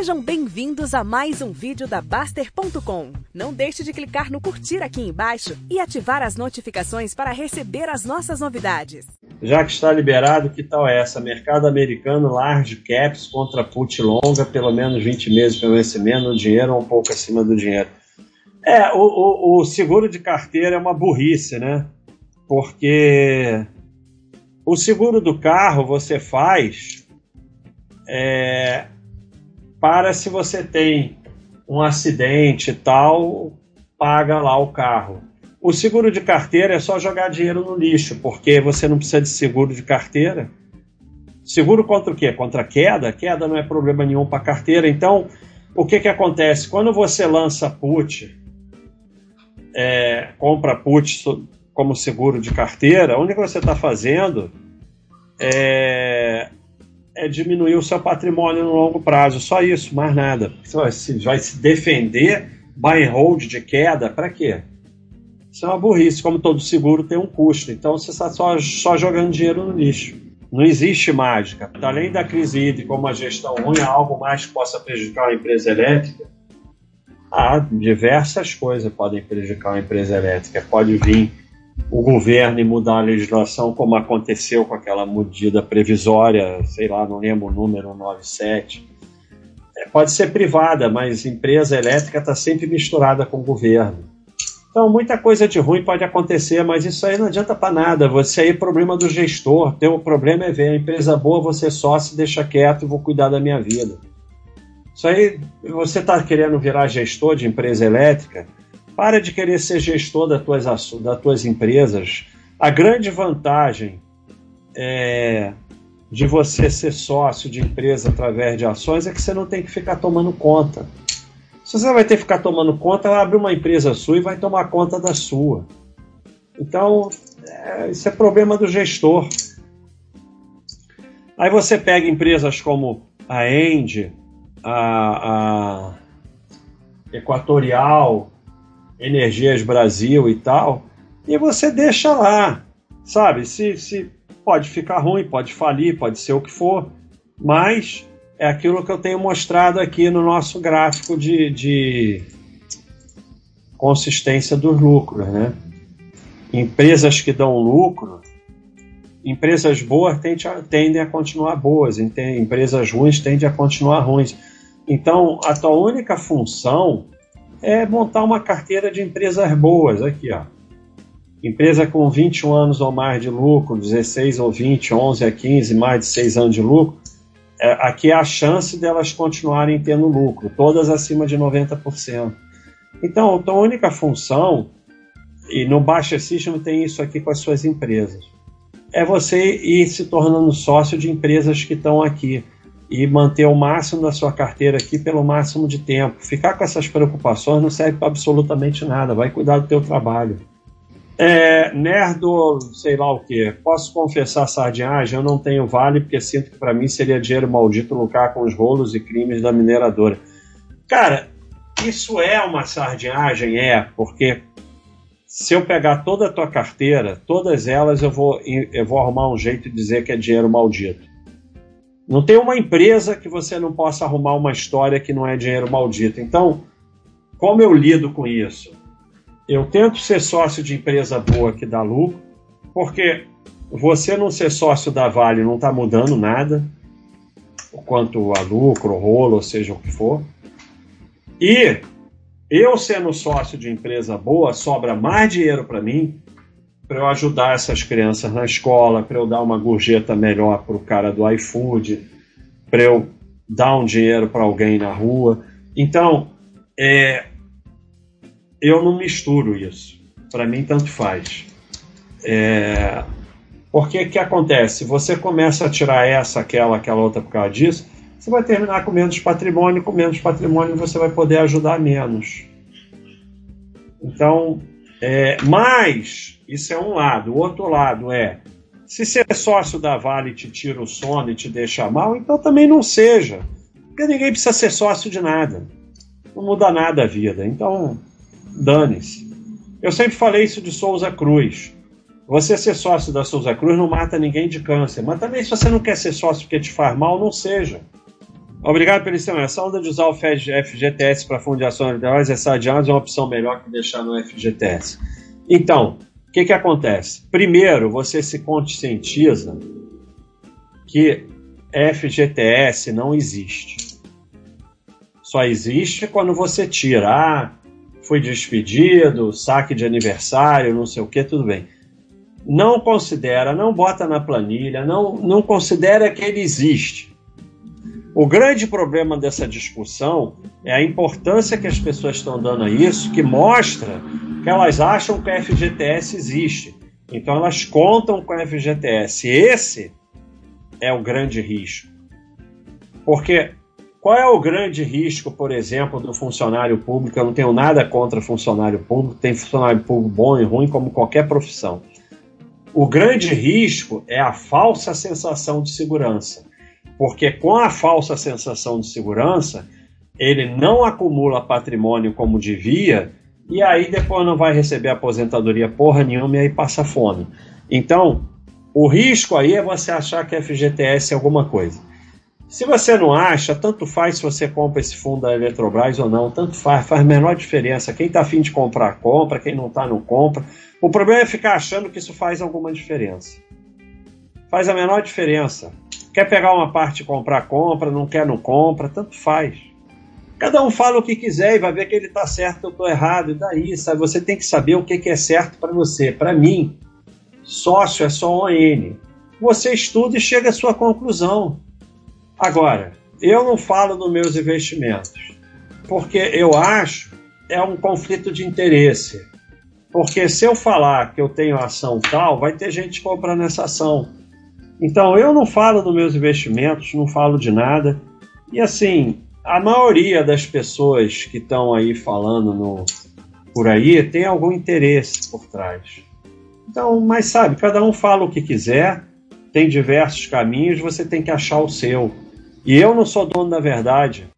Sejam bem-vindos a mais um vídeo da Baster.com. Não deixe de clicar no curtir aqui embaixo e ativar as notificações para receber as nossas novidades. Já que está liberado, que tal essa? Mercado americano, large caps contra put longa, pelo menos 20 meses para vencimento, o dinheiro um pouco acima do dinheiro. É, o, o, o seguro de carteira é uma burrice, né? Porque o seguro do carro você faz é, para se você tem um acidente e tal, paga lá o carro. O seguro de carteira é só jogar dinheiro no lixo, porque você não precisa de seguro de carteira. Seguro contra o quê? Contra queda? Queda não é problema nenhum para carteira. Então, o que, que acontece? Quando você lança put, é, compra put como seguro de carteira, a única que você está fazendo é, é, diminuir o seu patrimônio no longo prazo. Só isso, mais nada. Você vai se, vai se defender buy and hold de queda, para quê? Isso é uma burrice. Como todo seguro tem um custo. Então você está só, só jogando dinheiro no lixo. Não existe mágica. Além da crise hídrica, como a gestão ruim, algo mais que possa prejudicar a empresa elétrica? Há diversas coisas podem prejudicar uma empresa elétrica. Pode vir o governo e mudar a legislação, como aconteceu com aquela medida previsória, sei lá, não lembro o número 97. É, pode ser privada, mas empresa elétrica está sempre misturada com o governo. Então, muita coisa de ruim pode acontecer, mas isso aí não adianta para nada. Você aí é problema do gestor. Teu problema é ver a empresa boa, você só se deixa quieto e vou cuidar da minha vida. Isso aí, você está querendo virar gestor de empresa elétrica, para de querer ser gestor das tuas, das tuas empresas. A grande vantagem é, de você ser sócio de empresa através de ações é que você não tem que ficar tomando conta. Se você vai ter que ficar tomando conta, abre uma empresa sua e vai tomar conta da sua. Então, é, isso é problema do gestor. Aí você pega empresas como a End, a, a Equatorial, Energias Brasil e tal, e você deixa lá, sabe? Se, se pode ficar ruim, pode falir, pode ser o que for, mas é aquilo que eu tenho mostrado aqui no nosso gráfico de, de consistência dos lucros, né? Empresas que dão lucro, empresas boas tendem a continuar boas, empresas ruins tendem a continuar ruins. Então, a tua única função é montar uma carteira de empresas boas aqui, ó. Empresa com 21 anos ou mais de lucro, 16 ou 20, 11 a 15, mais de 6 anos de lucro, é, aqui é a chance delas continuarem tendo lucro, todas acima de 90%. Então, a tua única função, e no Baixa System tem isso aqui com as suas empresas, é você ir se tornando sócio de empresas que estão aqui e manter o máximo da sua carteira aqui pelo máximo de tempo. Ficar com essas preocupações não serve para absolutamente nada, vai cuidar do teu trabalho. É, nerdo, sei lá o que. Posso confessar sardinhagem? Eu não tenho vale porque sinto que para mim seria dinheiro maldito lucrar com os rolos e crimes da mineradora. Cara, isso é uma sardinhagem? É, porque se eu pegar toda a tua carteira, todas elas eu vou, eu vou arrumar um jeito de dizer que é dinheiro maldito. Não tem uma empresa que você não possa arrumar uma história que não é dinheiro maldito. Então, como eu lido com isso? Eu tento ser sócio de empresa boa que dá lucro, porque você não ser sócio da Vale não está mudando nada, quanto a lucro, rolo, seja o que for. E eu sendo sócio de empresa boa, sobra mais dinheiro para mim para eu ajudar essas crianças na escola, para eu dar uma gorjeta melhor para o cara do iFood, para eu dar um dinheiro para alguém na rua. Então, é, eu não misturo isso. Para mim, tanto faz. É, porque o que acontece? Você começa a tirar essa, aquela, aquela outra por causa disso, você vai terminar com menos patrimônio, com menos patrimônio você vai poder ajudar menos. Então, é, mas isso é um lado. O outro lado é: se ser sócio da Vale te tira o sono e te deixa mal, então também não seja. Porque ninguém precisa ser sócio de nada. Não muda nada a vida. Então, dane-se. Eu sempre falei isso de Souza Cruz. Você ser sócio da Souza Cruz não mata ninguém de câncer. Mas também, se você não quer ser sócio porque te faz mal, não seja. Obrigado pela lição. Essa onda de usar o FGTS para fundo de ações individuais é sadianas é uma opção melhor que deixar no FGTS. Então, o que, que acontece? Primeiro, você se conscientiza que FGTS não existe. Só existe quando você tira. Ah, foi despedido, saque de aniversário, não sei o que, tudo bem. Não considera, não bota na planilha, não, não considera que ele existe. O grande problema dessa discussão é a importância que as pessoas estão dando a isso, que mostra que elas acham que a FGTS existe. Então elas contam com a FGTS. Esse é o grande risco. Porque qual é o grande risco, por exemplo, do funcionário público? Eu não tenho nada contra funcionário público, tem funcionário público bom e ruim, como qualquer profissão. O grande risco é a falsa sensação de segurança. Porque com a falsa sensação de segurança, ele não acumula patrimônio como devia, e aí depois não vai receber aposentadoria porra nenhuma e aí passa fome. Então, o risco aí é você achar que FGTS é alguma coisa. Se você não acha, tanto faz se você compra esse fundo da Eletrobras ou não, tanto faz, faz menor diferença. Quem está afim de comprar, compra, quem não está, não compra. O problema é ficar achando que isso faz alguma diferença. Faz a menor diferença. Quer pegar uma parte e comprar, compra, não quer, não compra, tanto faz. Cada um fala o que quiser e vai ver que ele está certo, eu estou errado, e daí, sabe? Você tem que saber o que, que é certo para você. Para mim, sócio é só ON. Você estuda e chega à sua conclusão. Agora, eu não falo dos meus investimentos, porque eu acho é um conflito de interesse. Porque se eu falar que eu tenho ação tal, vai ter gente comprando essa ação. Então eu não falo dos meus investimentos, não falo de nada. E assim, a maioria das pessoas que estão aí falando no, por aí tem algum interesse por trás. Então, mas sabe, cada um fala o que quiser, tem diversos caminhos, você tem que achar o seu. E eu não sou dono da verdade.